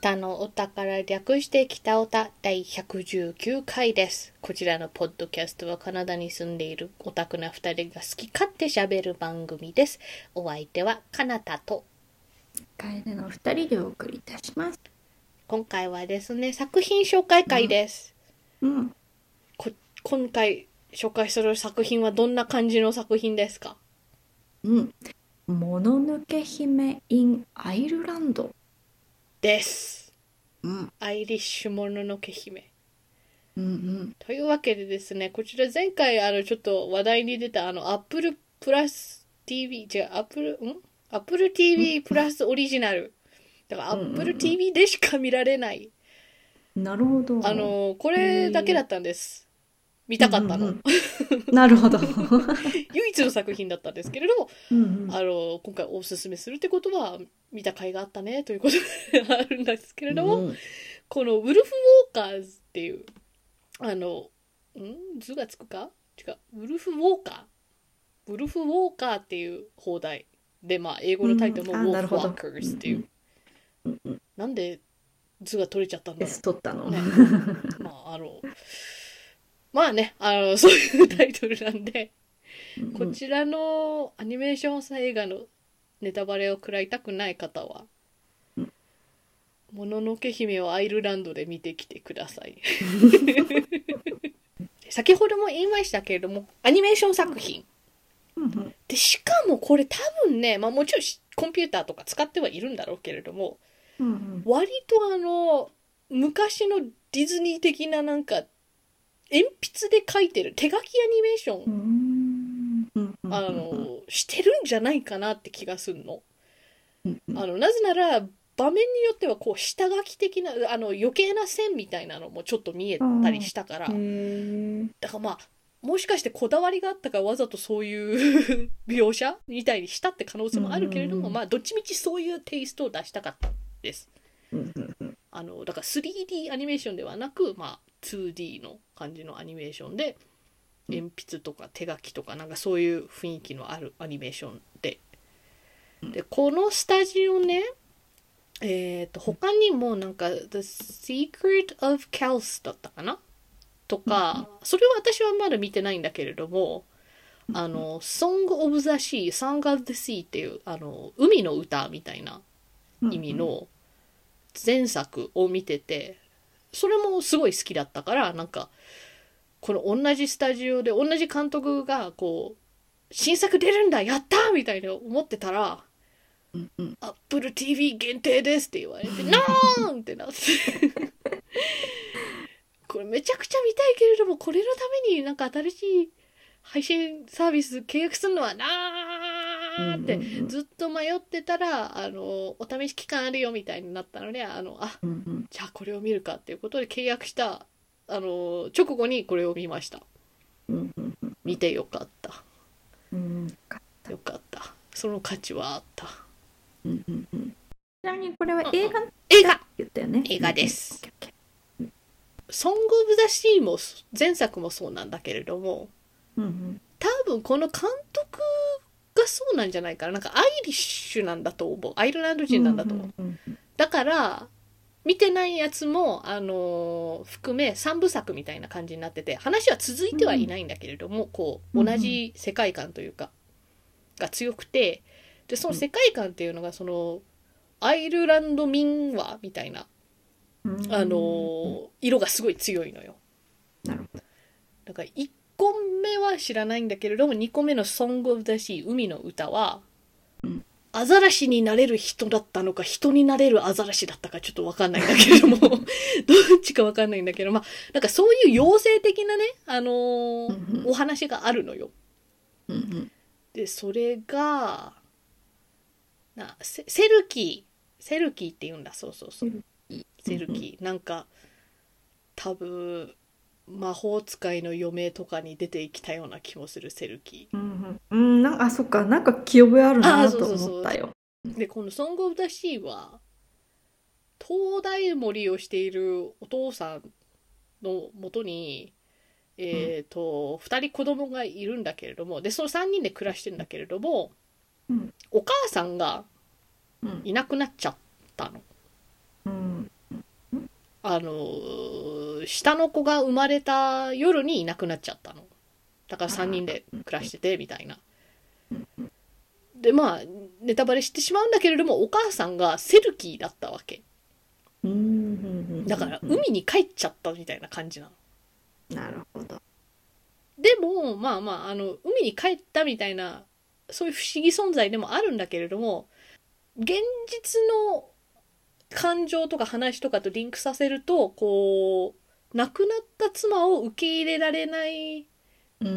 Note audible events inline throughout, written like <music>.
北のお宝略して北おた第119回です。こちらのポッドキャストはカナダに住んでいるオタクな二人が好き勝手喋る番組です。お相手はカナタと、楓の二人でお送りいたします。今回はですね、作品紹介会です。うん。こ今回紹介する作品はどんな感じの作品ですか？うん。もののけ姫 in アイルランド。です。うん。アイリッシュもののけ姫。うんうん。というわけでですね、こちら前回あのちょっと話題に出たあの Apple プラス TV、じゃあ Apple、ん ?Apple TV プラスオリジナル。だからうんうんうん Apple TV でしか見られない。なるほど。あの、これだけだったんです。見たかったの。なるほど。<laughs> 唯一の作品だったんですけれど、うんうん。あの、今回おすすめするってことは、見た甲斐があったね、ということであるんですけれども、うんこのウルフ・ウォーカーズっていう、あの、ん？図がつくか？違う。ウルフ・ウォーカー？ウルフ・ウォーカーっていう放題。で、まあ、英語のタイトルもうんあウォーフ・なるほどワーカーズっていう。うんうん。なんで図が取れちゃったんだろ S 取ったの。う。ね、<laughs> まあ、あの、まあね、あの、<laughs> そういうタイトルなんで、うんこちらのアニメーション映画のネタバレを食らいたくない方はうん「もののけ姫」をアイルランドで見てきてください。<laughs> 先ほども言いましたけれどもアニメーション作品。でしかもこれ多分ね、まあ、もちろんしコンピューターとか使ってはいるんだろうけれどもうん。割とあの昔のディズニー的ななんか鉛筆で描いてる手書きアニメーション。あの、してるんじゃないかなって気がすんうんあの、なぜなら、場面によっては、こう、下書き的な、あの、余計な線みたいなのもちょっと見えたりしたから、だからまあ、もしかしてこだわりがあったからわざとそういう描写みたいにしたって可能性もあるけれども、うん。まあ、どっちみちそういうテイストを出したかったんです。あの、だから 3D アニメーションではなく、まあ、2D の感じのアニメーションで、鉛筆とか手書きとか、なんかそういう雰囲気のあるアニメーションで。で、このスタジオね、えっ、と、他にもなんか、The Secret of Kels だったかな？とか、それは私はまだ見てないんだけれども、あの、Song of the Sea、Song of the Sea っていう、あの、海の歌みたいな意味の前作を見ててそれもすごい好きだったからなんかこの同じスタジオで同じ監督がこう新作出るんだやったーみたいな思ってたらうんうん「Apple TV 限定です」って言われて「<laughs> ノーン!」ってなって <laughs> これめちゃくちゃ見たいけれどもこれのためになんか新しい配信サービス契約するのはなーってずっと迷ってたらあのお試し期間あるよみたいになったのであのあじゃあこれを見るかっていうことで契約したあの直後にこれを見ました。見てよかった。うんよかった。その価値はあった。うんうんうん。ちなみにこれは映画って映画？言ったよね。映画です。うん。オッケー「ソング・オブ・ザ・シー」も前作もそうなんだけれどもうんうん。多分この監督がそうなんじゃないかな。なんかアイリッシュなんだと思う。アイルランド人なんだと思う、うんうんだから見てないやつも、あのー含め3部作みたいな感じになってて話は続いてはいないんだけれども、こううん同じ世界観というかが強くてでその世界観っていうのがそのアイルランド民話みたいな、うん。あのー色がすごい強いのよ。なるほど。だから1個目は知らないんだけれども2個目の「Song of the Sea 海の歌は」うんアザラシになれる人だったのか人になれるアザラシだったかちょっとわかんないんだけれども <laughs> どっちかわかんないんだけどまあなんかそういう妖精的なね、あのーお話があるのよ。でそれがなセセルキー。セルキーって言うんだ。そうそうそう。セルキー。なんか多分魔法使いの嫁とかに出てきたような気もするセルキうんうん。うん。なんかあそっか。なんか記憶あるあなと思ったよ。ーでこの「ソング・オブ・ザ・シー」は灯台森をしているお父さんのもとにえっ、と2人子供がいるんだけれどもでその3人で暮らしてるんだけれども、うん。お母さんがうん。いなくなっちゃったの。うんあの下の子が生まれた夜にいなくなっちゃったの。だから3人で暮らしててみたいな。でまあネタバレしてしまうんだけれどもお母さんがセルキーだったわけ。うんだから海に帰っちゃったみたいな感じなの。なるほど。でもまあまああの海に帰ったみたいなそういう不思議存在でもあるんだけれども現実の感情とか話とかとリンクさせるとこう亡くなった妻を受け入れられない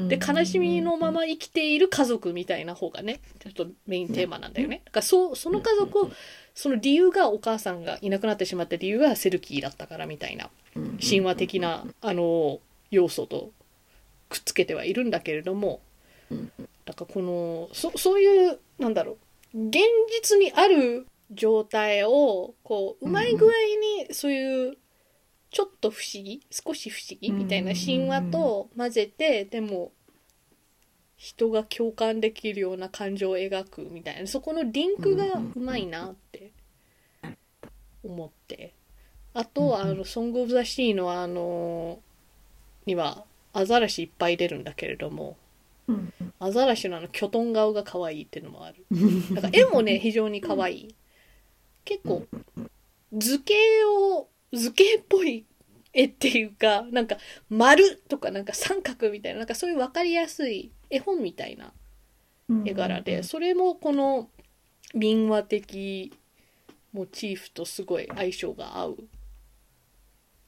で悲しみのまま生きている家族みたいな方がねちょっとメインテーマなんだよね。だからそうその家族をその理由がお母さんがいなくなってしまった理由がセルキーだったからみたいな神話的なあの要素とくっつけてはいるんだけれどもだからこのそそういうなんだろう現実にある状態をこううまい具合にそういうちょっと不思議少し不思議みたいな神話と混ぜてでも人が共感できるような感情を描くみたいなそこのリンクがうまいなって思って。あとあの「ソング・オブ・ザ・シーの」あのにはアザラシいっぱい出るんだけれどもうんアザラシのあのキョトン顔が可愛いっていうのもある。だから絵もね <laughs> 非常に可愛い結構図形を図形っぽい絵っていうかなんか丸とかなんか三角みたいななんかそういう分かりやすい絵本みたいな絵柄でそれもこの民話的モチーフとすごい相性が合う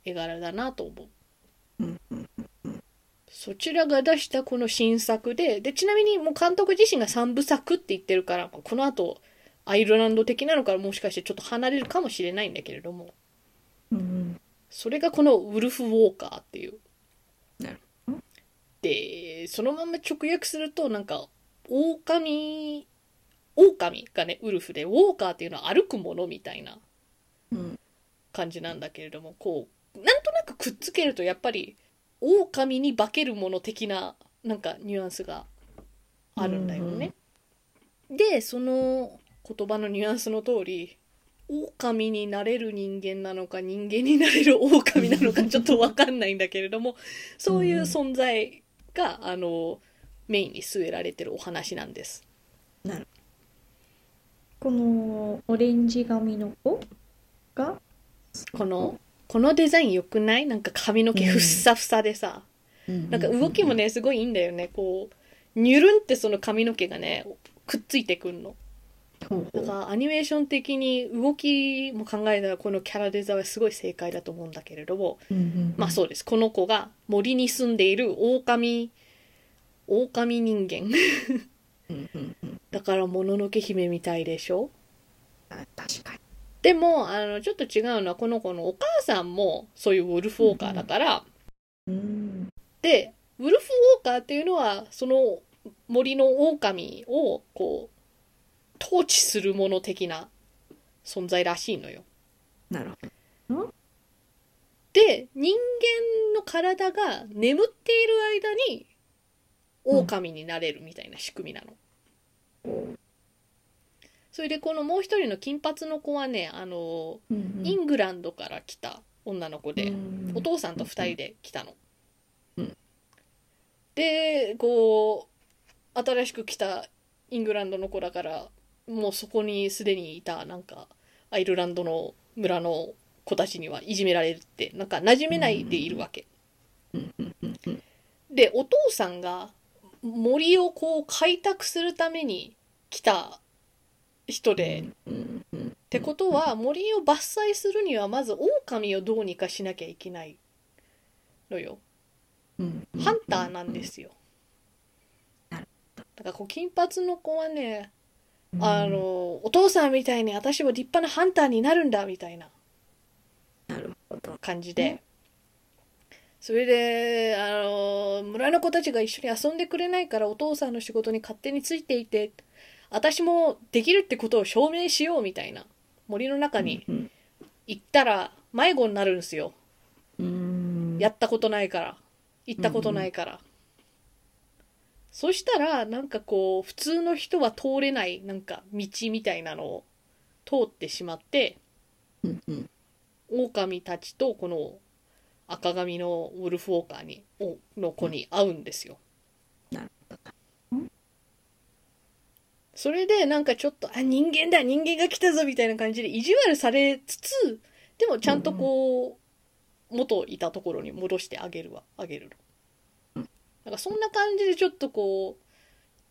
絵柄だなと思う。そちらが出したこの新作ででちなみにもう監督自身が3部作って言ってるからこの後アイルランド的なのからもしかしてちょっと離れるかもしれないんだけれども。うんそれがこのウルフ・ウォーカーっていう。でそのまま直訳するとなんか狼狼がねウルフでウォーカーっていうのは歩くものみたいなうん感じなんだけれどもこうなんとなくくっつけるとやっぱり狼に化けるもの的ななんかニュアンスがあるんだよね。でその言葉のニュアンスの通り狼になれる人間なのか人間になれる狼なのか <laughs> ちょっと分かんないんだけれどもそういう存在があのメインに据えられてるお話なんです。このオレンジ髪の子が？このこのデザイン良くない？なんか髪の毛ふっさふさでさ、なんか動きもねすごいいいんだよね。こうニュルンってその髪の毛がねくっついてくんのほうほうだからアニメーション的に動きも考えたらこのキャラデザはすごい正解だと思うんだけれどもうんうんまあそうです。この子が森に住んでいる狼。狼人間。うんうんうん。だからもののけ姫みたいでしょ？あ確かに。でもあのちょっと違うのはこの子のお母さんもそういうウルフウォーカーだから、うん。でウルフウォーカーっていうのはその森の狼をこう統治するもの的な存在らしいのよ。なるほで人間の体が眠っている間に狼になれるみたいな仕組みなの。どそれでこのもう一人の金髪の子はねあのうんうんイングランドから来た女の子で、うんお父さんと二人で来たの。うんでこう新しく来たイングランドの子だからもうそこにすでにいたなんかアイルランドの村の子たちにはいじめられるってなんか馴染めないでいるわけ。でお父さんが森をこう開拓するために来た人で、ってことは森を伐採するにはまず狼をどうにかしなきゃいけないのよ。うんハンターなんですよ。なだからこう金髪の子はね、うん。あのお父さんみたいに私も立派なハンターになるんだみたいな。感じで、それであの村の子たちが一緒に遊んでくれないからお父さんの仕事に勝手についていて私もできるってことを証明しようみたいな。森の中にうん。行ったら迷子になるんですよ。うん。やったことないから。行ったことないから、そしたらなんかこう普通の人は通れないなんか道みたいなのを通ってしまってうんうん狼たちとこの赤髪のウルフウォーカーにおの子に会うんですよ。なるそれでなんかちょっとあ人間だ人間が来たぞみたいな感じで意地悪されつつでもちゃんとこう、元いたところに戻してあげるわあげるの。なんかそんな感じでちょっとこう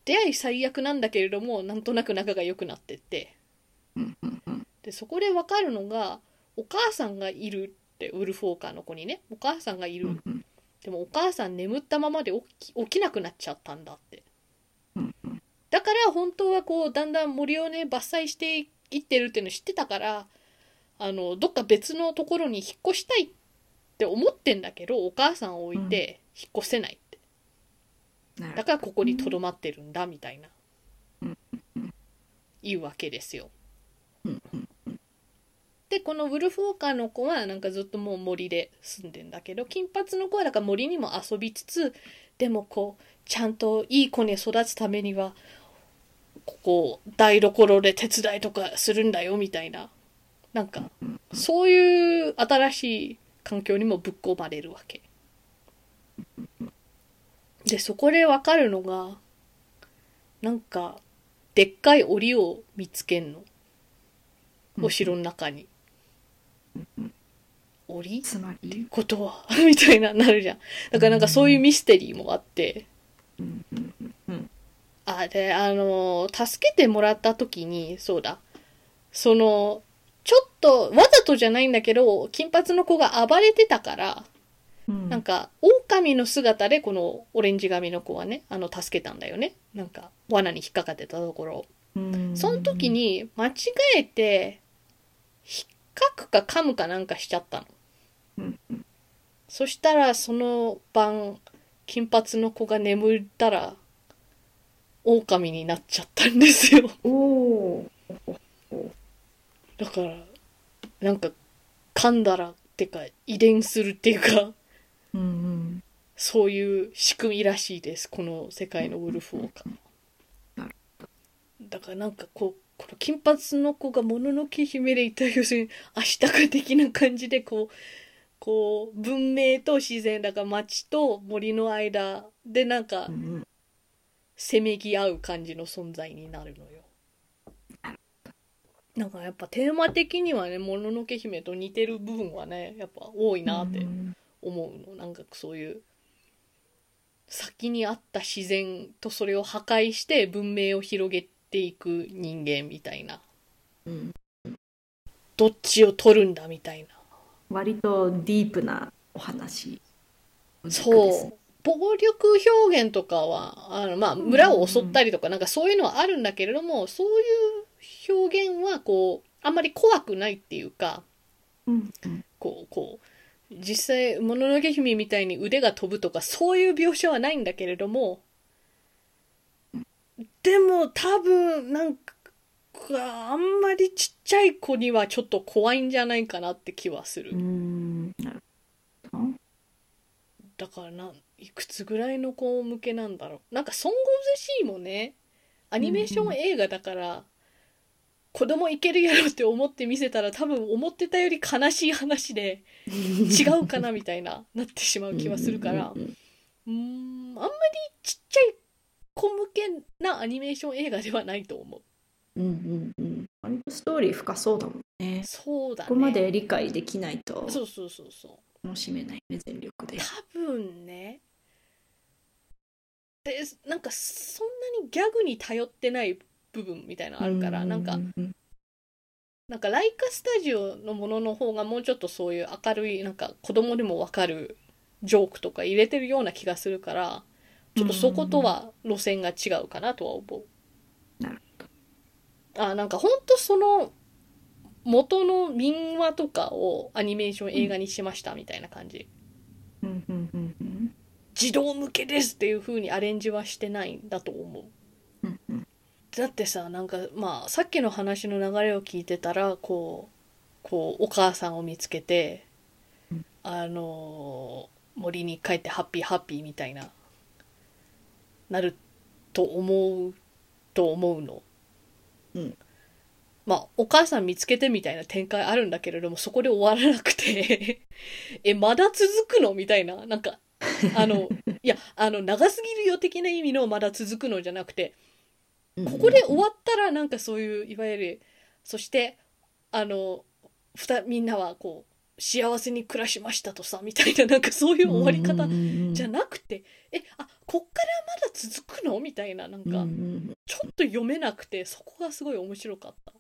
出会い最悪なんだけれどもなんとなく仲が良くなってって。でそこで分かるのがお母さんがいるってウルフォーカーの子にね。お母さんがいる、でもお母さん眠ったままで起き起きなくなっちゃったんだって。だから本当はこうだんだん森をね伐採していってるっていうの知ってたからあのどっか別のところに引っ越したいって思ってんだけどお母さんを置いて引っ越せないだからここにとどまってるんだみたいな、うんいうわけですよ。でこのウルフウォーカーの子はなんかずっともう森で住んでんだけど金髪の子はだから森にも遊びつつでもこうちゃんといい子に育つためにはここ台所で手伝いとかするんだよみたいななんかそういう新しい環境にもぶっ込まれるわけ。でそこでわかるのがなんかでっかい檻を見つけんのお城の中に。檻？つまり？ことは <laughs> みたいななるじゃん。だからなんかそういうミステリーもあって。あ、で、あの、助けてもらった時に、そうだ。その、ちょっと、わざとじゃないんだけど、金髪の子が暴れてたから、うんなんか、狼の姿でこのオレンジ髪の子はね、あの、助けたんだよね。なんか、罠に引っかかってたところ。うんその時に、間違えて、引っかくか噛むかなんかしちゃったの。うんそしたら、その晩、金髪の子が眠ったら、狼になっちゃったんですよ。だから、なんか、噛んだら、ってか、遺伝するっていうか、うんうんそういう仕組みらしいです。この世界のウルフウォーカ。だからなんかこう、この金髪の子がもののけ姫でいた、要するに、明日か的な感じで、こう、こう、文明と自然、だから街と森の間でなんかう、んせめぎ合う感じの存在になるのよ。なんかやっぱテーマ的にはね、もののけ姫と似てる部分はね、やっぱ多いなってうん思うの。なんかそういう、先にあった自然とそれを破壊して文明を広げていく人間みたいな。うんどっちを取るんだみたいな。割とディープなお話そう。暴力表現とかは、あの、まあ、村を襲ったりとか、なんかそういうのはあるんだけれども、そういう表現は、こう、あんまり怖くないっていうか、うんうんこう、こう、実際、もののけ姫みたいに腕が飛ぶとか、そういう描写はないんだけれども、でも多分、なんか、あんまりちっちゃい子にはちょっと怖いんじゃないかなって気はする。だからないくつぐらいの子向けなんだろう。なんか「ソング・オブ・ザ・シー」もね。アニメーション映画だから、子供いけるやろって思って見せたら多分思ってたより悲しい話で <laughs> 違うかなみたいななってしまう気はするから。うんあんまりちっちゃい子向けなアニメーション映画ではないと思う。うんうんうん。割とストーリー深そうだもんね。そうだね。ここまで理解できないとそうそうそうそう。楽しめないね全力で。多分ね。でなんかそんなにギャグに頼ってない部分みたいなのあるから、なんかなんかライカスタジオのものの方がもうちょっとそういう明るいなんか子供でもわかるジョークとか入れてるような気がするからちょっとそことは路線が違うかなとは思う。あなんかほんとその元の民話とかをアニメーション映画にしましたみたいな感じ。うん。うん。うん。うん。児童向けですっていう風にアレンジはしてないんだと思う。だってさなんかまあさっきの話の流れを聞いてたらこうこうお母さんを見つけて、うんあのー森に帰ってハッピーハッピーみたいななると思うと思うの。うんまあ、お母さん見つけてみたいな展開あるんだけれども、そこで終わらなくて <laughs> え、まだ続くの？みたいな。なんか、あの、<laughs> いや、あの、長すぎるよ的な意味のまだ続くのじゃなくて、ここで終わったらなんかそういう、いわゆる、そして、あの、ふた、みんなはこう、幸せに暮らしましたとさ、みたいな、なんかそういう終わり方じゃななくて、え、あ、こっからまだ続くの？みたいな、なんか、んちょっと読めなくて、そこがすごい面白かった。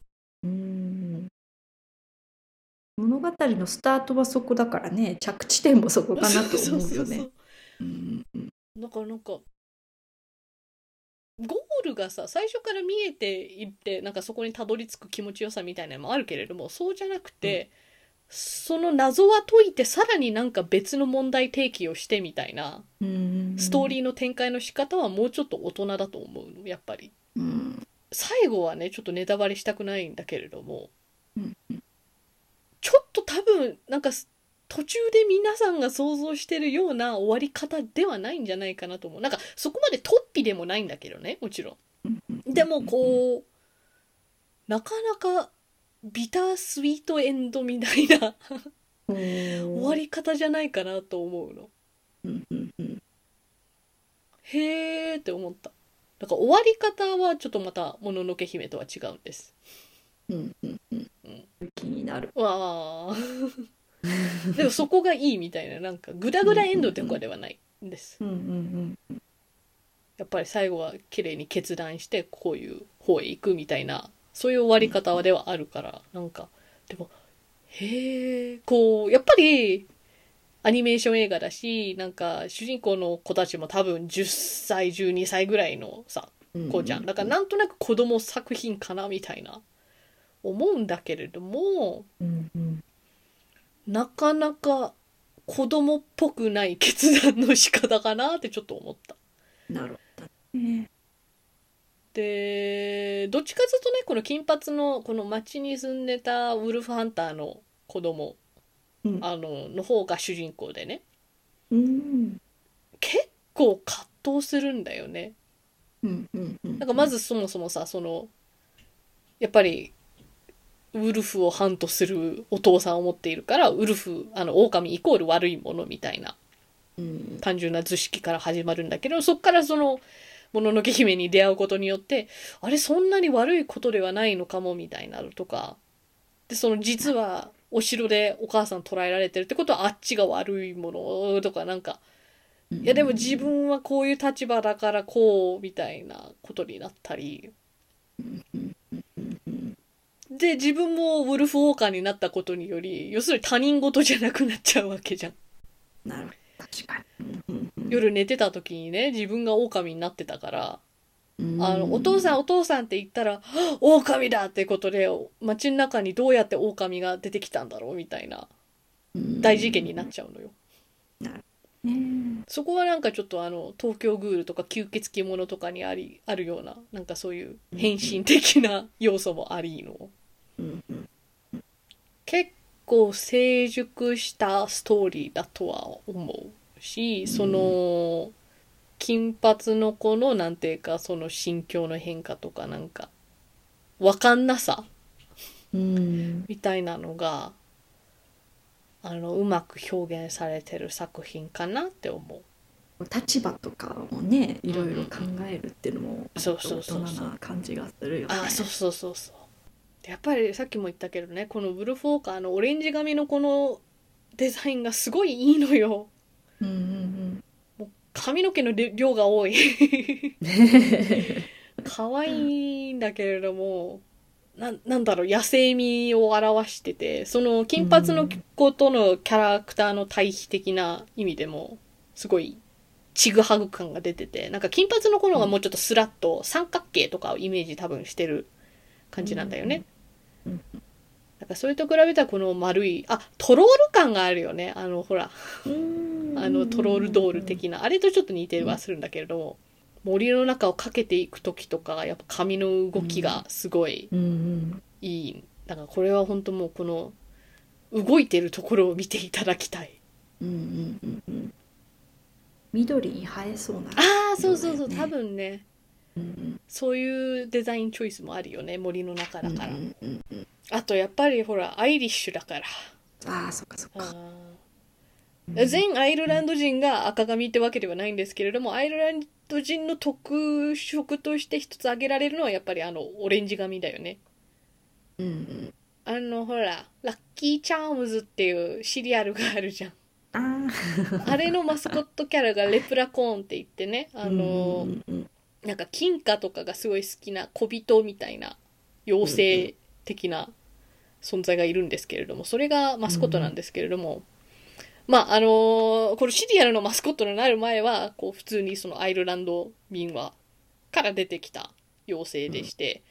うん物語のスタートはそこだからね。着地点もそこかなと思うよね。だからなんか、ゴールがさ、最初から見えていって、なんかそこにたどり着く気持ちよさみたいなのもあるけれども、そうじゃなくて、その謎は解いて、さらになんか別の問題提起をしてみたいな、うんストーリーの展開の仕方はもうちょっと大人だと思うの、やっぱり。うん。最後はね、ちょっとネタバレしたくないんだけれども、うん。ちょっと多分、なんかす途中で皆さんが想像してるような終わり方ではないんじゃないかなと思う。なんかそこまで突飛でもないんだけどね、もちろうんん。でもこう、なかなかビタースイートエンドみたいな終終わり方じゃないかなと思うの。へーって思った。だから終わり方はちょっとまた、もののけ姫とは違うんです。うんうんうん気になるわあ。<laughs> でもそこがいいみたいな、なんかグダグダエンドとかではないんです。うんうんやっぱり最後は綺麗に決断してこういう方へ行くみたいな、そういう終わり方ではあるから、なんか、でも、へえ、こう、やっぱり、アニメーション映画だし、なんか、主人公の子たちも多分10歳、12歳ぐらいのさ、うん子ちゃん。だからなんとなく子供作品かなみたいな、思うんだけれども、うんうんなかなか子供っぽくない決断の仕方かなってちょっと思った。なるほどね。で、どっちかというとね、この金髪のこの町に住んでたウルフハンターの子供、うん。あの、の方が主人公でね、うん。結構葛藤するんだよね。うんうんうん。なんかまずそもそもさ、その、やっぱり、ウルフをハントするお父さんを持っているから、ウルフ、あの、狼イコール悪いものみたいなうん。単純な図式から始まるんだけど、そっからその、もののけ姫に出会うことによって、あれそんなに悪いことではないのかもみたいになるとか、で、その実はお城でお母さん捕らえられてるってことはあっちが悪いものとかなんか、いやでも自分はこういう立場だからこうみたいなことになったり、で、自分もウルフウォーカーになったことにより、要するに他人事じゃなくなっちゃうわけじゃん。なるほど確かに。夜寝てた時にね、自分が狼になってたから、うん。あの、お父さんお父さんって言ったら、狼だ！ってことで、街の中にどうやって狼が出てきたんだろうみたいな大事件になっちゃうのよ。ね。そこはなんかちょっとあの、東京グールとか吸血鬼ものとかにあり、あるような、なんかそういう変身的な要素もありの。うんうん。結構成熟したストーリーだとは思うし、その、金髪の子のなんていうか、その心境の変化とかなんか、わかんなさうん。みたいなのが、あの、うまく表現されてる作品かなって思う。立場とかもねいろいろ考えるっていうのも大人な感じがするよね。あそうそうそうそうでやっぱりさっきも言ったけどねこのウルフォーカーのオレンジ髪のこのデザインがすごいいいのようんうん髪の毛の量が多いうん。<laughs> 可愛いんだけれどもななんだろう野生味を表しててその金髪の子とのキャラクターの対比的な意味でもすごいちぐはぐ感が出ててなんか金髪の頃がもうちょっとスラッと三角形とかをイメージ多分してる感じなんだよね。うんうん。なんかそれと比べたらこの丸いあトロール感があるよね。あのほら。あのトロールドール的な。あれとちょっと似てはするんだけれども森の中を駆けていく時とかやっぱ髪の動きがすごいうんうん。いい。だからこれは本当もうこの動いてるところを見ていただきたい。うんうんうんうん。緑に映えそうな。ああそうそうそう。ね多分ね。うんそういうデザインチョイスもあるよね森の中だから、あとやっぱりほらアイリッシュだから。ああそっかそっか。全アイルランド人が赤髪ってわけではないんですけれどもアイルランド人の特色として一つ挙げられるのはやっぱりあのオレンジ髪だよね。うんうん。あのほらラッキーチャームズっていうシリアルがあるじゃん。あれのマスコットキャラがレプラコーンって言ってねあのうんうんなんか金貨とかがすごい好きな小人みたいな妖精的な存在がいるんですけれどもそれがマスコットなんですけれども、まああのこのシリアルのマスコットになる前はこう普通にそのアイルランド民話から出てきた妖精でして、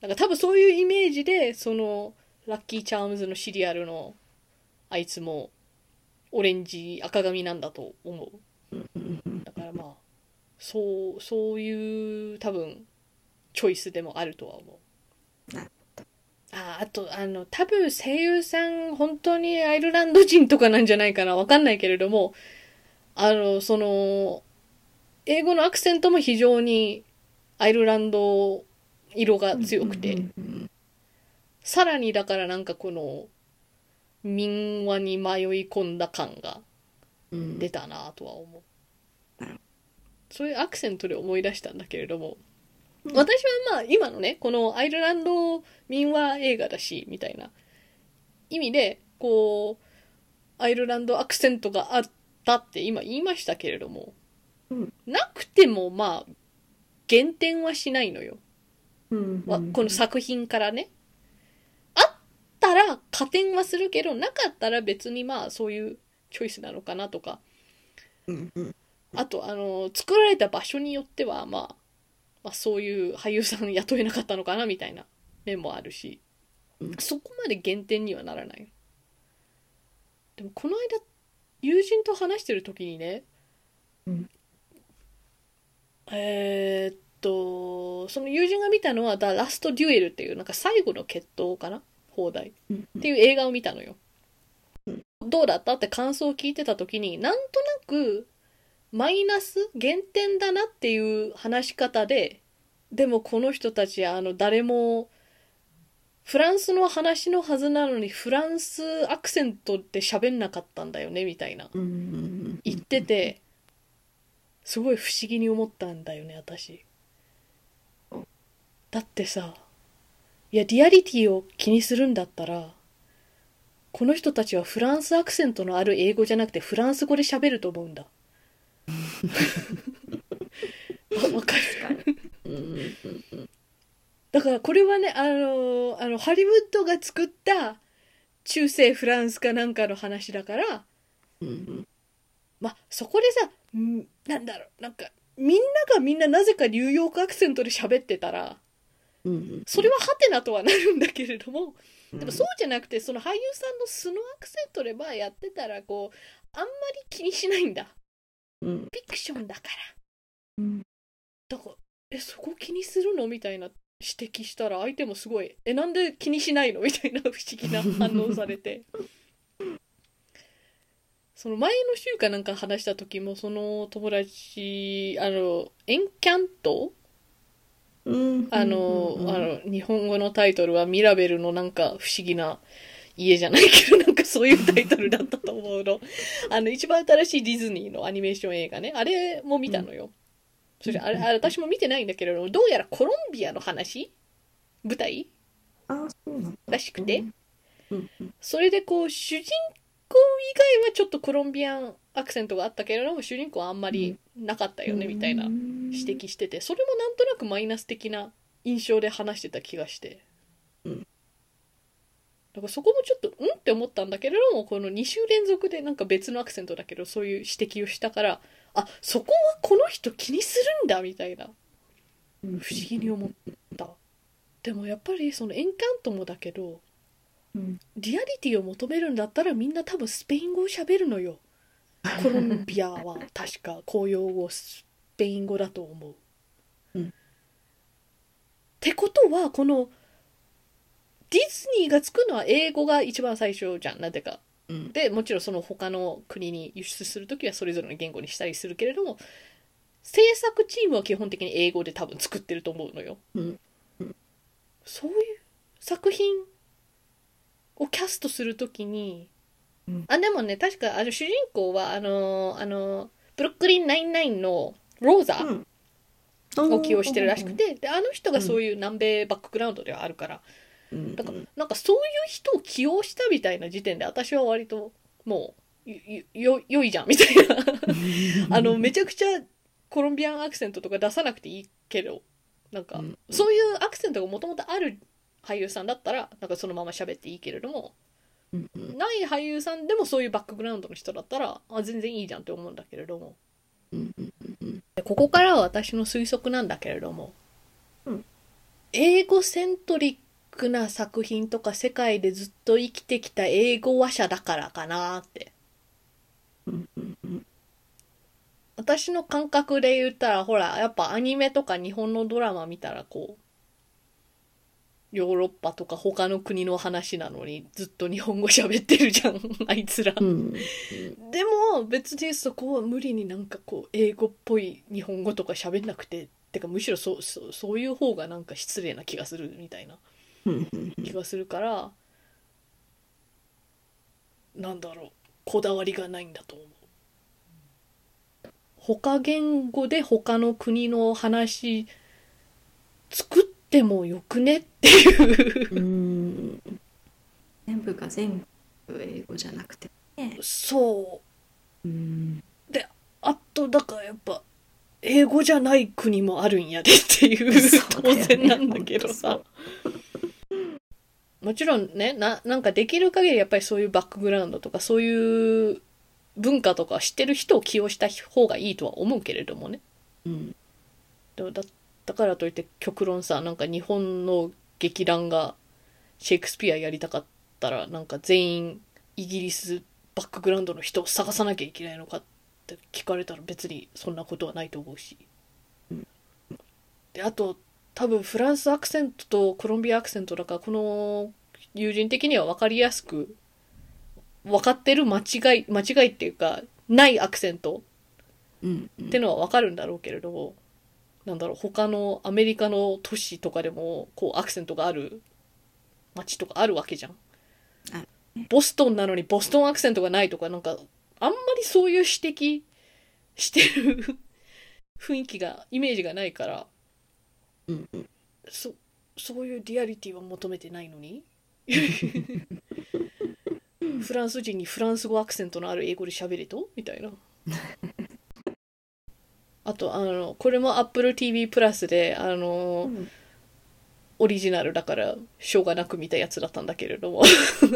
なんか多分そういうイメージでそのラッキーチャームズのシリアルのあいつもオレンジ赤髪なんだと思う。だからまあそうそういう多分チョイスでもあるとは思う。ああとあの多分声優さん本当にアイルランド人とかなんじゃないかなわかんないけれどもあのその英語のアクセントも非常にアイルランド色が強くて、さらにだからなんかこの民話に迷い込んだ感がうん出たなとは思う。そういうアクセントで思い出したんだけれども、うん。私はまあ今のね、このアイルランド民話映画だし、みたいな意味で、こう、アイルランドアクセントがあったって今言いましたけれども、うん。なくてもまあ、減点はしないのよ。うん。わこの作品からね。あったら加点はするけど、なかったら別にまあそういうチョイスなのかなとか、うんうんあと、あの、作られた場所によっては、まあ、まあ、そういう俳優さん雇えなかったのかなみたいな面もあるし、うん。そこまで減点にはならない。でも、この間、友人と話してる時にね、うん。えーっと、その友人が見たのは、The Last Duel っていう、なんか最後の決闘かな？放題。うん。っていう映画を見たのよ。うん。どうだった？って感想を聞いてた時になんとなくマイナス減点だなっていう話し方ででもこの人たちあの誰もフランスの話のはずなのにフランスアクセントで喋んなかったんだよねみたいな。言っててすごい不思議に思ったんだよね私。だってさいやリアリティを気にするんだったらこの人たちはフランスアクセントのある英語じゃなくてフランス語で喋ると思うんだわわかるだからこれはねあのあのハリウッドが作った中世フランスかなんかの話だからうんうん。まあそこでさんなんだろうなんかみんながみんななぜかニューヨークアクセントで喋ってたらそれはハテナとはなるんだけれどもうん。でもそうじゃなくてその俳優さんの素のアクセントでまあやってたらこうあんまり気にしないんだうん。フィクションだから。うん。だからえそこ気にするの？みたいな指摘したら相手もすごいえなんで気にしないの？みたいな不思議な <laughs> 反応されて。その前の週かなんか話した時もその友達あのエンキャント？うん。あの,、うんあの日本語のタイトルはミラベルのなんか不思議な家じゃないけどなんか <laughs> そういうタイトルだったと思うの。あの一番新しいディズニーのアニメーション映画ね。あれも見たのよ、それあれあれ私も見てないんだけれどもどうやらコロンビアの話？舞台？らしくて、それでこう主人公以外はちょっとコロンビアンアクセントがあったけれども主人公はあんまりなかったよねみたいな指摘してて。それもなんとなくマイナス的な印象で話してた気がして、うんだからそこもちょっとうんって思ったんだけれどもこの2週連続でなんか別のアクセントだけどそういう指摘をしたからあそこはこの人気にするんだみたいな。うん不思議に思った。でもやっぱりそのエンカントもだけどうんリアリティを求めるんだったらみんな多分スペイン語を喋るのよ。コロンビアは確か公用語スペイン語だと思う。うん。ってことはこのディズニーがつくのは英語が一番最初じゃん。なぜか。うん。でもちろんその他の国に輸出する時はそれぞれの言語にしたりするけれども制作チームは基本的に英語で多分作ってると思うのよ。うん。そういう作品をキャストするときに、うん。あでもね確かあの主人公はあのあのブルックリン99のローザを起用してるらしくて、であの人がそういう南米バックグラウンドではあるから、うんだからなんかそういう人を起用したみたいな時点で私は割ともうよよ良いじゃんみたいな。<laughs> あのめちゃくちゃコロンビアンアクセントとか出さなくていいけどなんか、うんそういうアクセントがもともとある俳優さんだったらなんかそのまま喋っていいけれどもない俳優さんでもそういうバックグラウンドの人だったらあ全然いいじゃんって思うんだけれども。でここからは私の推測なんだけれども、うん。英語セントリックな作品とか世界でずっと生きてきた英語話者だからかなって。私の感覚で言ったらほらやっぱアニメとか日本のドラマ見たらこうヨーロッパとか他の国の話なのにずっと日本語喋ってるじゃんあいつら、うん。でも別にそこは無理になんかこう英語っぽい日本語とか喋んなくててかむしろそうそうそういう方がなんか失礼な気がするみたいな気がするからなんだろうこだわりがないんだと思う。他言語で他の国の話作ってもよくね？っていう。うん。全部が全部英語じゃなくてね。そう。うん。あとだからやっぱ英語じゃない国もあるんやでっていう。ね。当然なんだけどさもちろんねななんかできる限りやっぱりそういうバックグラウンドとかそういう文化とか知ってる人を起用した方がいいとは思うけれどもね。うん。でもだだからといって極論さなんか日本の劇団がシェイクスピアやりたかったらなんか全員イギリスバックグラウンドの人を探さなきゃいけないのかって聞かれたら別にそんなことはないと思うし。うん。であと多分フランスアクセントとコロンビアアクセントだからこの友人的には分かりやすく分かってる間違い間違いっていうかないアクセントうんってのはわかるんだろうけれども、なんだろう他のアメリカの都市とかでもこうアクセントがある街とかあるわけじゃん。ボストンなのにボストンアクセントがないとかなんかあんまりそういう指摘してる <laughs> 雰囲気がイメージがないからうんうん。そそういうリアリティは求めてないのに？<laughs> フランス人にフランス語アクセントのある英語で喋れと？みたいな。<laughs> あとあのこれも AppleTV プラスであのうん。オリジナルだからしょうがなく見たやつだったんだけれども。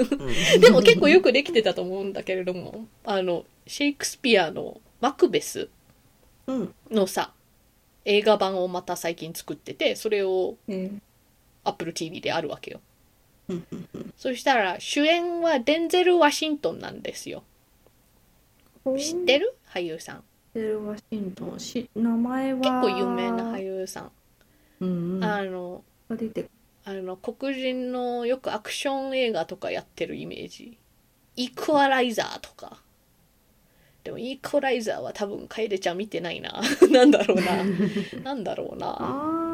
<laughs> でも結構よくできてたと思うんだけれども。あのシェイクスピアのマクベスうん。のさ映画版をまた最近作っててそれをえ AppleTV であるわけよ。そしたら主演はデンゼル・ワシントンなんですよ。知ってる？俳優さん。デルワシントン？し名前は。結構有名な俳優さん、うんうん。あのあの黒人のよくアクション映画とかやってるイメージ。イクアライザーとかでもイクアライザーは多分楓ちゃん見てないな。<laughs> なんだろうな。<laughs> なんだろうな。あ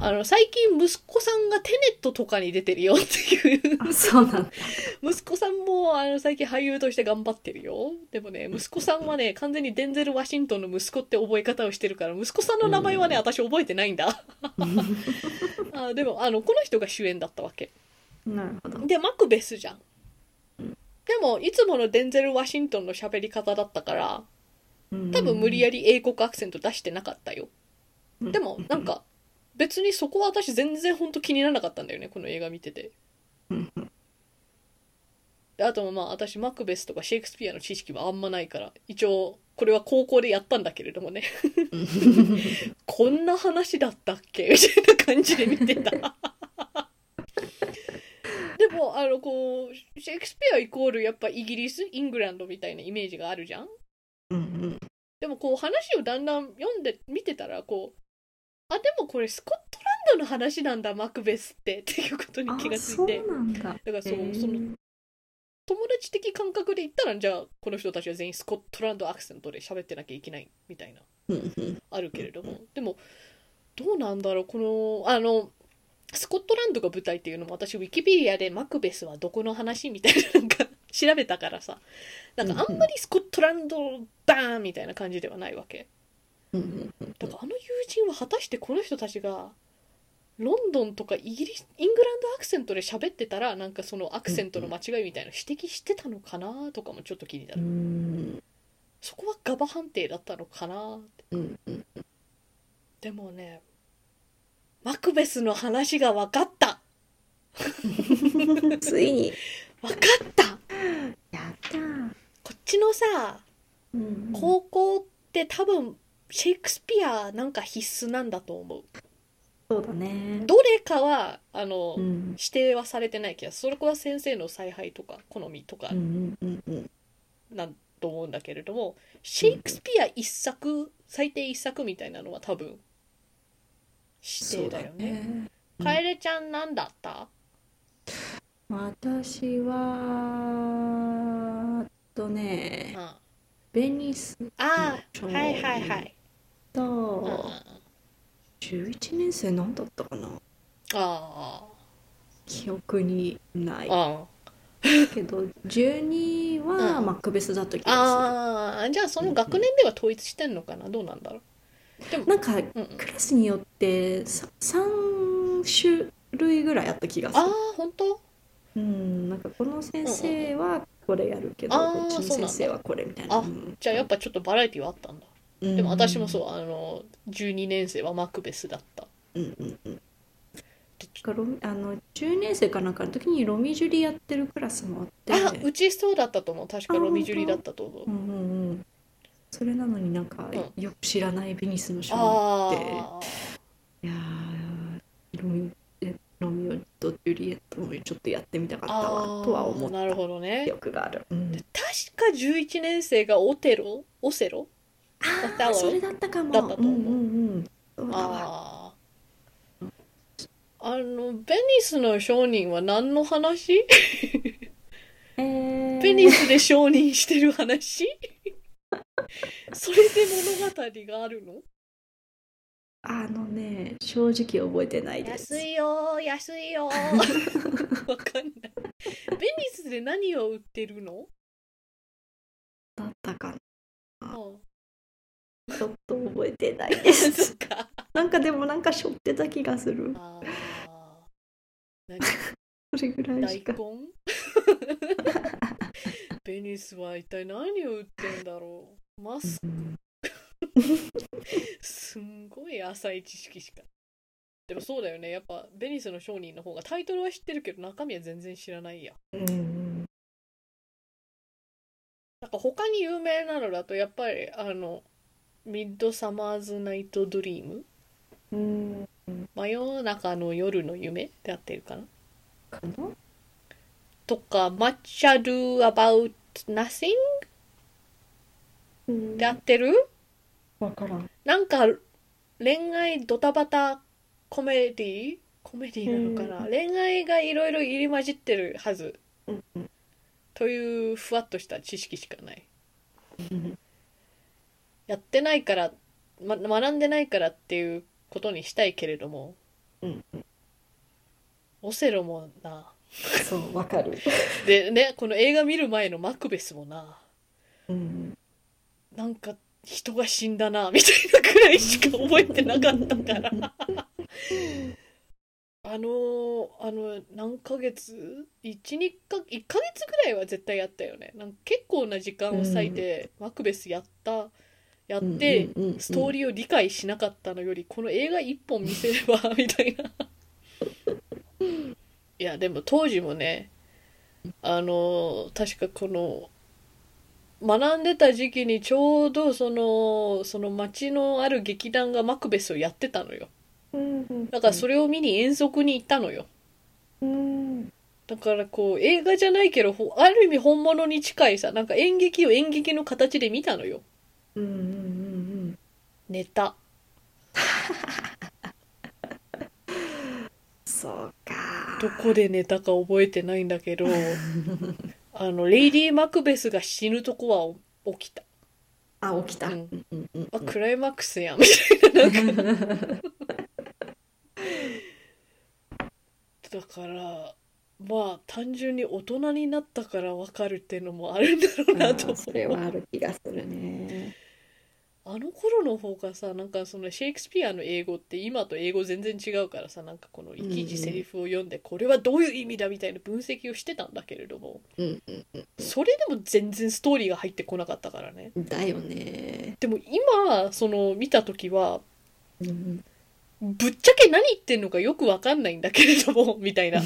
あの最近息子さんがテネットとかに出てるよっていう。そうなんだ。<laughs> 息子さんもあの最近俳優として頑張ってるよ。でもね息子さんはね完全にデンゼル・ワシントンの息子って覚え方をしてるから息子さんの名前はね、私覚えてないんだ。あでもあのこの人が主演だったわけ。なるほど。でマクベスじゃんでもいつものデンゼル・ワシントンの喋り方だったから多分無理やりり英国アクセント出してなかったよ。でもなんか別にそこは私全然本当気にならなかったんだよねこの映画見てて。うん。であとまあ私マクベスとかシェイクスピアの知識はあんまないから一応これは高校でやったんだけれどもね。<laughs> こんな話だったっけみたいな感じで見てたでもあのこうシェイクスピアイコールやっぱイギリスイングランドみたいなイメージがあるじゃん？うんうん。でもこう話をだんだん読んで見てたらこうあでもこれスコットランドの話なんだマクベスってっていうことに気がついて。だ。だからそうへー。その友達的感覚で言ったらじゃあこの人たちは全員スコットランドアクセントで喋ってなきゃいけないみたいなあるけれども。でもどうなんだろうこのあのスコットランドが舞台っていうのも私ウィキペディアでマクベスはどこの話みたいななんか調べたからさ。なんかあんまりスコットランドバーンみたいな感じではないわけ。だからあの友人は果たしてこの人たちがロンドンとかイギリスイングランドアクセントで喋ってたらなんかそのアクセントの間違いみたいなの指摘してたのかなとかもちょっと気になうる。んそこはガバ判定だったのかなって。でもねマクベスの話が分かった。<laughs> ついに。分かった。やった。ーこっちのさうん高校って多分シェイクスピアなんか必須なんだと思う。そうだね。どれかはあの、うん。指定はされてない気がそれこは先生の采配とか好みとかなんと思うんだけれども、シェイクスピア一作最低一作みたいなのは多分指定だよね。うん楓ちゃん何だった？私はとねあベニスあ。うんはいはいはいとあ11年生なんだったかな。あ記憶にない。あけど12はうん。マクベスだった気がああ。じゃあその学年では統一してんのかな？どうなんだろう？なんかうんうん。クラスによってさ3種類ぐらいあった気がする。ああ本当？うんなんかこの先生はこれやるけどあーこっちの先生はこれみたいな。あうんじゃあやっぱちょっとバラエティはあったんだ。うん。でも私もそうあの12年生はマクベスだった。うんうんうん。ロミあの10年生かなんかの時にロミジュリやってるクラスもあって。あうちそうだったと思う。確かあロミジュリだったと思う。うんうんうんそれなのになんかうよく知らないベニスの少あ年っていやーロミオとジュリエットもちょっとやってみたかったあわとは思っーなるたほどね。記憶がある、うん、確か11年生がオテロ？オセロ？あだったわあそれだったかも。だったと思う。んうんうんそうだわあああのベニスの商人は何の話？えー。ベニスで商人してる話？<laughs> それで物語があるの？あのね正直覚えてないです。安いよ安いよ <laughs> わかんない。ベニスで何を売ってるの？だったかあなちょっと覚えてないです。<laughs> っか。なんかでもなんかしょってた気がする。あそれぐらい大しか。根？ベニスは一体何を売ってんだろう？マスクうん。すんごい浅い知識しか。でもそうだよね。やっぱベニスの商人の方がタイトルは知ってるけど中身は全然知らないや。うんなんか他に有名なのだとやっぱりあのミッドサマーズ・ナイト・ドリーム？うん。真夜中の夜の夢であってるかな？かな？とか Much Ado About Nothing うん。で合ってる？わからん。なんか恋愛ドタバタコメディ？コメディなのかな、うん。恋愛がいろいろ入り混じってるはず。うんうん。というふわっとした知識しかない。うんやってないから、ま、学んでないからっていうことにしたいけれども。うんオセロもな。そうわかる。でねこの映画見る前のマクベスもな。うんなんか人が死んだなみたいなくらいしか覚えてなかったから。あのあの何ヶ月？12か1ヶ月ぐらいは絶対やったよね。なんか結構な時間を割いて、マクベスやったやって、ストーリーを理解しなかったのよりこの映画一本見せれば <laughs> みたいな。いやでも当時もねあの確かこの学んでた時期にちょうどそのその町のある劇団がマクベスをやってたのよ。だからそれれを見に遠足に行ったのよ。うん。だからこう映画じゃないけどほある意味本物に近いさなんか演劇を演劇の形で見たのよ。うんうんうんネタ。<laughs> そうか。どこで寝たか覚えてないんだけど <laughs> あのレイディ・マクベスが死ぬとこは起きた。あ起きた、ううんんうんうん。あクライマックスやん。みたいな。なんか。<laughs> だからまあ単純に大人になったから分かるっていうのもあるんだろうなと。思うそれはある気がするねあの頃の方がさなんかそのシェイクスピアの英語って今と英語全然違うからさなんかこの一時セリフを読んでこれはどういう意味だみたいな分析をしてたんだけれどもうんうんそれでも全然ストーリーが入ってこなかったからね。うんだよねでも今その見た時はうん。ぶっちゃけ何言ってんのかよくわかんないんだけれども <laughs> みたいな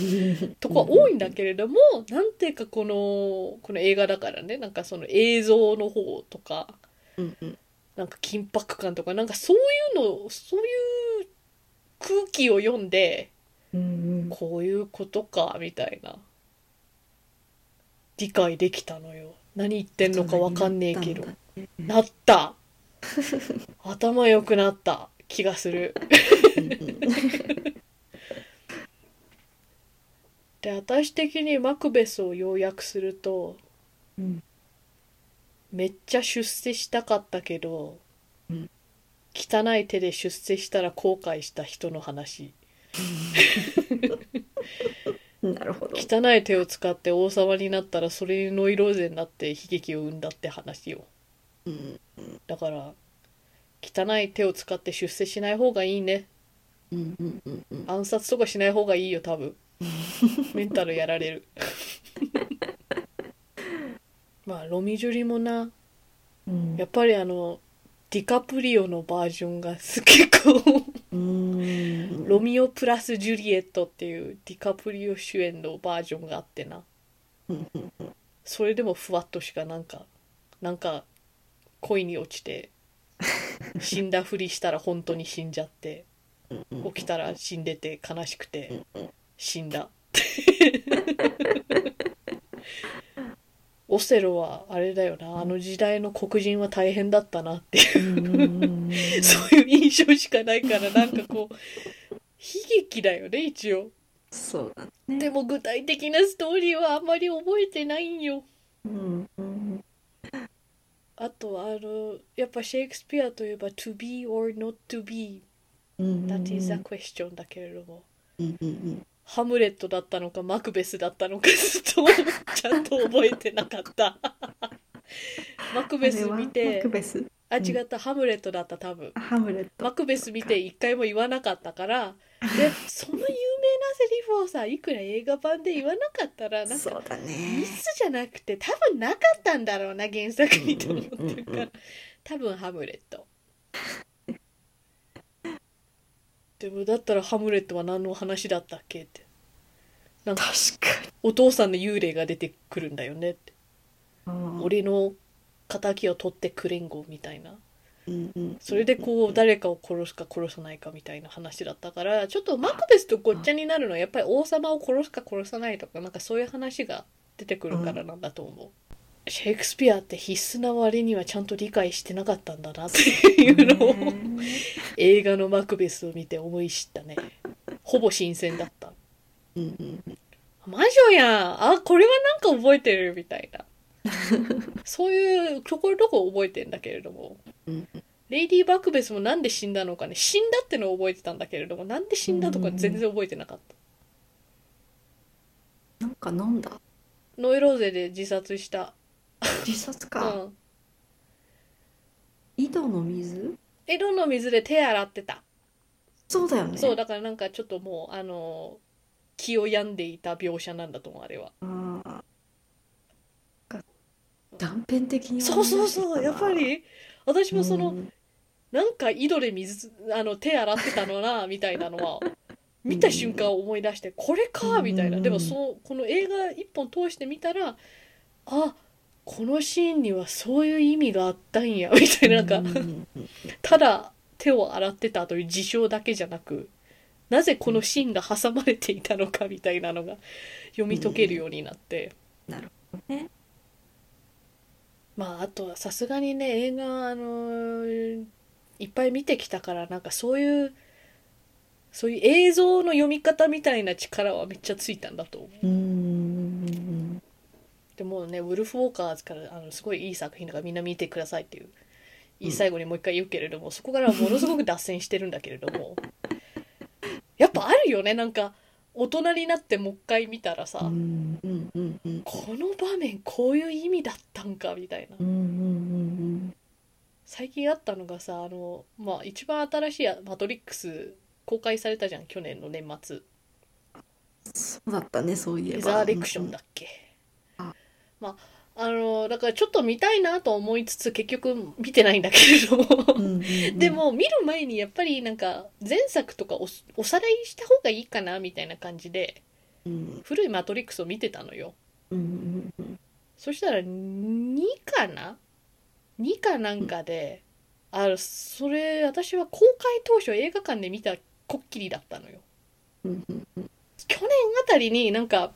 とこは多いんだけれどもなんていうかこのこの映画だからねなんかその映像の方とかうんうんなんか緊迫感とかなんかそういうのそういう空気を読んでうんうん。こういうことかみたいな。理解できたのよ。何言ってんのかわかんねえけど。なった。頭良くなった。気がする。で私的にマクベスを要約するとうんめっちゃ出世したかったけど、うん。汚い手で出世したら後悔した人の話。<laughs> なるほど。汚い手を使って王様になったらそれノイローゼになって悲劇を生んだって話よ。うん。だから汚い手を使って出世しない方がいいね。うんうんうんうん。暗殺とかしない方がいいよ多分。<laughs> メンタルやられるまあロミジュリもな。うん。やっぱりあのディカプリオのバージョンが結構う。ん。ロミオプラスジュリエットっていうディカプリオ主演のバージョンがあってな。それでもふわっとしかなんかなんか恋に落ちて死んだふりしたら本当に死んじゃってうん起きたら死んでて悲しくて死んだオセロはあれだよなあの時代の黒人は大変だったなっていう。うん。うんうんそういう印象しかないからなんかこう悲劇だよね一応。そうだね。でも具体的なストーリーはあんまり覚えてないんよ。うんうん。あとあのやっぱシェイクスピアといえば to be or not to be うん that is a question だけれども。うんうんハムレットだったのかマクベスだったのかずっとちゃんと覚えてなかった。<laughs> マクベス見て。クベス？あ違った。ハムレットだった多分。あハムレット。マクベス見て一回も言わなかったから。でその有名なセリフをさいくら映画版で言わなかったらなんかミね。スじゃなくて多分なかったんだろうな原作にと思ってるうんうんうんから多分ハムレットでもだったらハムレットは何の話だったっけって。なんか確かお父さんの幽霊が出てくるんだよねって。に俺の敵を取ってくれんごみたいな。うんうん。それでこう誰かを殺すか殺さないかみたいな話だったからちょっとマクベスとごっちゃになるのはやっぱり王様を殺すか殺さないとかなんかそういう話が出てくるからなんだと思う、シェイクスピアって必須な割にはちゃんと理解してなかったんだなって <laughs> いうのをね映画のマクベスを見て思い知ったね。ほぼ新鮮だった。うんうん。魔女やんあこれはなんか覚えてるみたいな。<laughs> そういうところどこ覚えてんだけれども。うんレイディ・バクベスもなんで死んだのかね。死んだってのを覚えてたんだけれどもなんで死んだとか全然覚えてなかった。なんか飲んだ？ノイローゼで自殺した <laughs> 自殺うかん。井戸の水？江戸の水で手洗ってた。そうだよね。そうだからなんかちょっともうあの気を病んでいた描写なんだと思うあれは。ああ断片的にそうそうそうやっぱり。私もその、うん。なんか井戸で水あの手洗ってたのなみたいなのは <laughs> 見た瞬間思い出してこれかみたいな。うん。でもそうこの映画一本通してみたらあこのシーンにはそういう意味があったんやみたいななんかただ手を洗ってたという事象だけじゃなくなぜこのシーンが挟まれていたのかみたいなのが読み解けるようになって。なるほどね。まああとはさすがにね映画あのーいっぱい見てきたからなんかそういうそういう映像の読み方みたいな力はめっちゃついたんだと思う。うんうんでももねウルフ・ウォーカーズからあのすごいいい作品だからみんな見てくださいっていういい最後にもう一回言うけれども、そこからはものすごく脱線してるんだけれどもやっぱあるよねなんか大人になってもう一回見たらさ、うんうんうんうん。この場面こういう意味だったんかみたいな。うんうんうん最近あったのがさあのまあ一番新しい「マトリックス」公開されたじゃん去年の年末。そうだったねそういえば。レザーレクションだっけ、あまああのだからちょっと見たいなと思いつつ結局見てないんだけれども、うんうんうん。でも見る前にやっぱりなんか前作とかおおさらいした方がいいかなみたいな感じでうん。古い「マトリックス」を見てたのよ。うんうんうんそしたら2かな？2かなんかで、あそれ私は公開当初映画館で見たこっきりだったのよ。うんうんうん。去年あたりになんか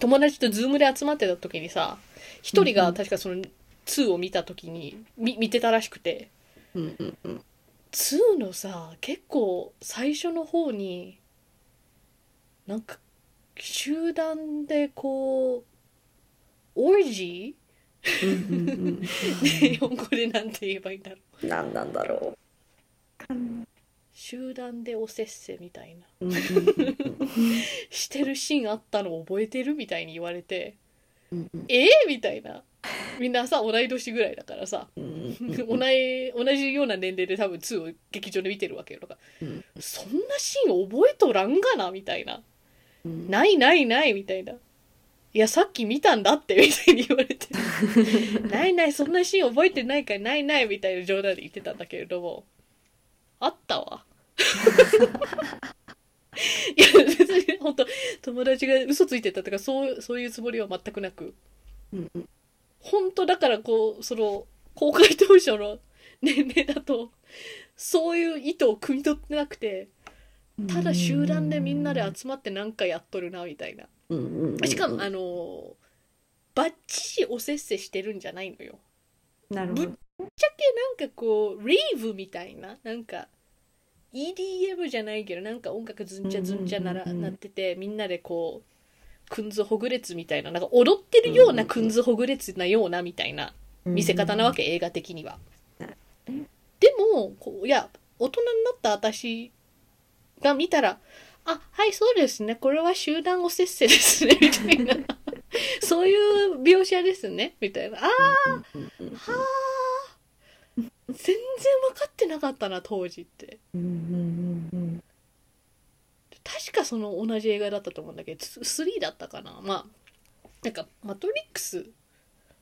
友達と Zoom で集まってた時にさ一人が確かその2を見た時にみ見てたらしくて。うんうんうん。2のさ結構最初の方になんか集団でこうオージー？日本語でなんて言えばいいんだろう。うん何なんだろう集団でおせっせみたいな。<laughs> してるシーンあったの覚えてるみたいに言われて。えー、みたいな。みんなさ同い年ぐらいだからさ。<laughs> 同い同じような年齢で多分2を劇場で見てるわけよとか。うん。そんなシーン覚えとらんがなみたいな。うん。ないないないみたいな。いやさっき見たんだってみたいに言われて。<laughs> ないないそんなシーン覚えてないからないないみたいな冗談で言ってたんだけれども。あったわいや別に本当友達が嘘ついてたとかそうそういうつもりは全くなく。うんうん。本当だからこうその公開当初の年齢だとそういう意図を汲み取ってなくてただ集団でみんなで集まって何かやっとるなみたいな。うんうんうんしかもあのバッチリおせっせしてるんじゃないのよ。なるほど。ぶっちゃけなんかこうレイブみたいななんか EDM じゃないけどなんか音楽ずんちゃずんちゃならなっててみんなでこうくんずほぐれつみたいななんか踊ってるようなくんずほぐれつなようなみたいな見せ方なわけ、映画的には。でもこういや大人になった私が見たら「あはいそうですね。これは集団おせっせですね」<laughs> みたいな。そういう描写ですね。みたいな「あうんうんうんーはー全然分かってなかったな当時」って。うんうんうん。確かその同じ映画だったと思うんだけど3だったかな。まあなんか「マトリックス」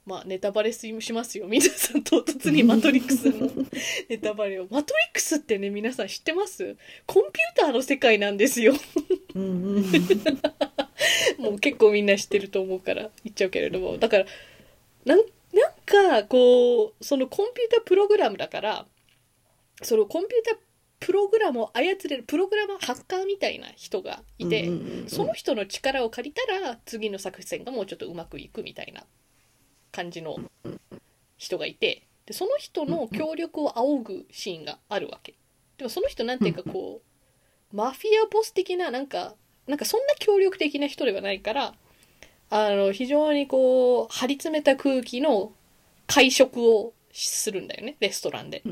まあネタバレしますよ皆さん唐突に「マトリックス」の <laughs> ネタバレを「マトリックス」ってね皆さん知ってます？コンピューターの世界なんですよ。うんうんうん。<laughs> もう結構みんな知ってると思うから言っちゃうけれども。だからなんなんかこうそのコンピュータープログラムだからそのコンピュータープログラムを操れるプログラマーハッカーみたいな人がいて、うんうんうんその人の力を借りたら次の作戦がもうちょっとうまくいくみたいな感じの人がいてでその人の協力を仰ぐシーンがあるわけ。でもその人なんていうかこうマフィアボス的ななんかなんかそんな協力的な人ではないからあの非常にこう張り詰めた空気の会食をするんだよねレストランで。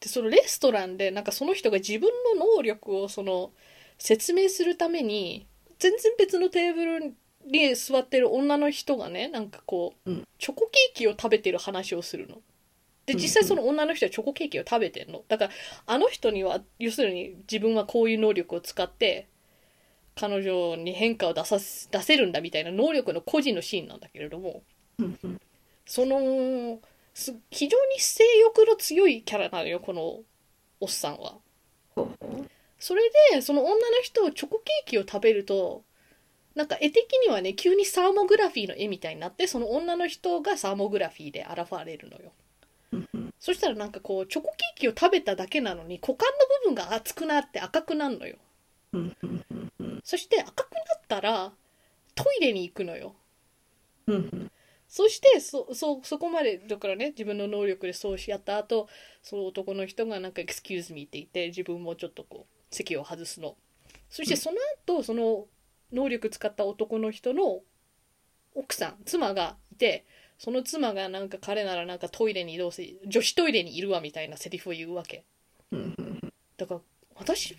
でそのレストランでなんかその人が自分の能力をその説明するために全然別のテーブルに座ってる女の人がねなんかこう、うんチョコケーキを食べてる話をするの。で実際その女の人はチョコケーキを食べてんのだからあの人には要するに自分はこういう能力を使って彼女に変化を出さす出せるんだみたいな能力の個人のシーンなんだけれどもうんうんそのす非常に性欲の強いキャラなのよこのおっさんは。それでその女の人チョコケーキを食べるとなんか絵的にはね急にサーモグラフィーの絵みたいになってその女の人がサーモグラフィーで現れるのよ。そしたらなんかこうチョコケーキを食べただけなのに股間の部分が熱くなって赤くなるのよ。そして赤くなったらトイレに行くのよ。うんうん。そしてそそそこまでだからね自分の能力でそうしやった後その男の人がなんか「excuse me」って言って自分もちょっとこう席を外すの。そしてその後その能力使った男の人の奥さん妻がいてその妻がなんか彼ならなんかトイレにどうせ女子トイレにいるわみたいなセリフを言うわけ。うん。だから私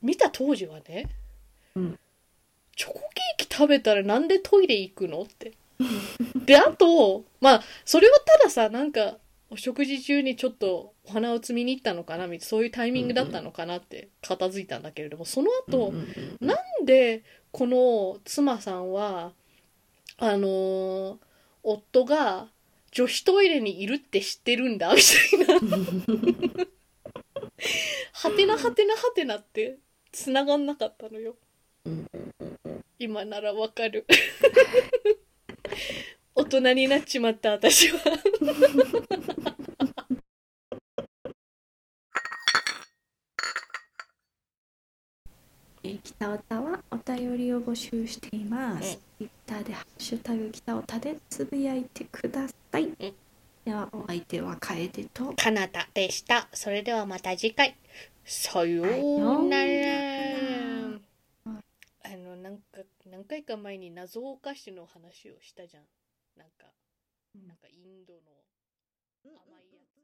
見た当時はね、うん。チョコケーキ食べたらなんでトイレ行くのって。<laughs> であとまあそれはたださなんかお食事中にちょっとお花を摘みに行ったのかなみたいなそういうタイミングだったのかなって片付いたんだけれどもその後、なんでこの妻さんはあのー夫が女子トイレにいるって知ってるんだみたいな。はてなはてなはてなって繋がんなかったのようん今ならわかる。<laughs> 大人になっちまった私は。<laughs> えー北オタはお便りを募集しています。うん。Twitter でハッシュタグ北オタでつぶやいてください。ん。ではお相手は楓と。かなたでした。それではまた次回。さようならなんか何回か前に謎お菓子の話をしたじゃんなんか、うん、なんかインドの甘いやつ。